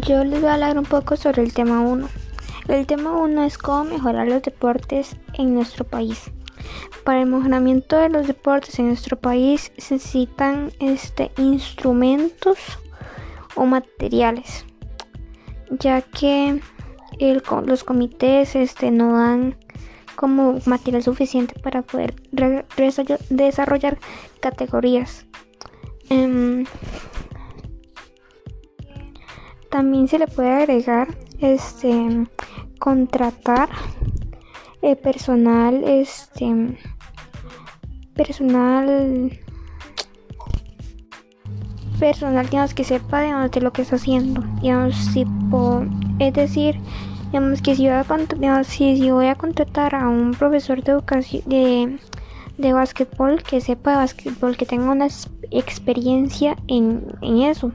yo les voy a hablar un poco sobre el tema 1. El tema 1 es cómo mejorar los deportes en nuestro país. Para el mejoramiento de los deportes en nuestro país se necesitan este, instrumentos o materiales, ya que los comités este, no dan como material suficiente para poder desarrollar categorías. Em, también se le puede agregar este contratar eh, personal este personal personal digamos que sepa de, lo que está haciendo digamos tipo es decir digamos que si voy a, si, voy a contratar a un profesor de educación de de básquetbol que sepa de básquetbol que tenga una experiencia en, en eso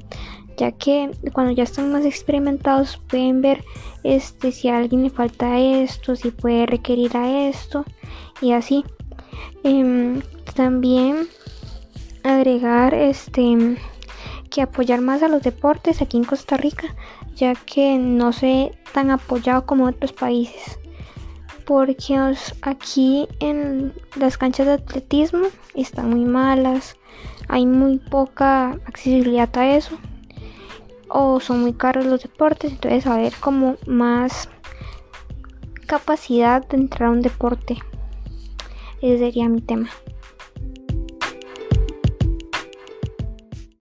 ya que cuando ya están más experimentados pueden ver este si a alguien le falta esto, si puede requerir a esto y así. Em, también agregar este que apoyar más a los deportes aquí en Costa Rica, ya que no se tan apoyado como otros países. Porque aquí en las canchas de atletismo están muy malas, hay muy poca accesibilidad a eso o son muy caros los deportes, entonces a ver como más capacidad de entrar a un deporte. Ese sería mi tema.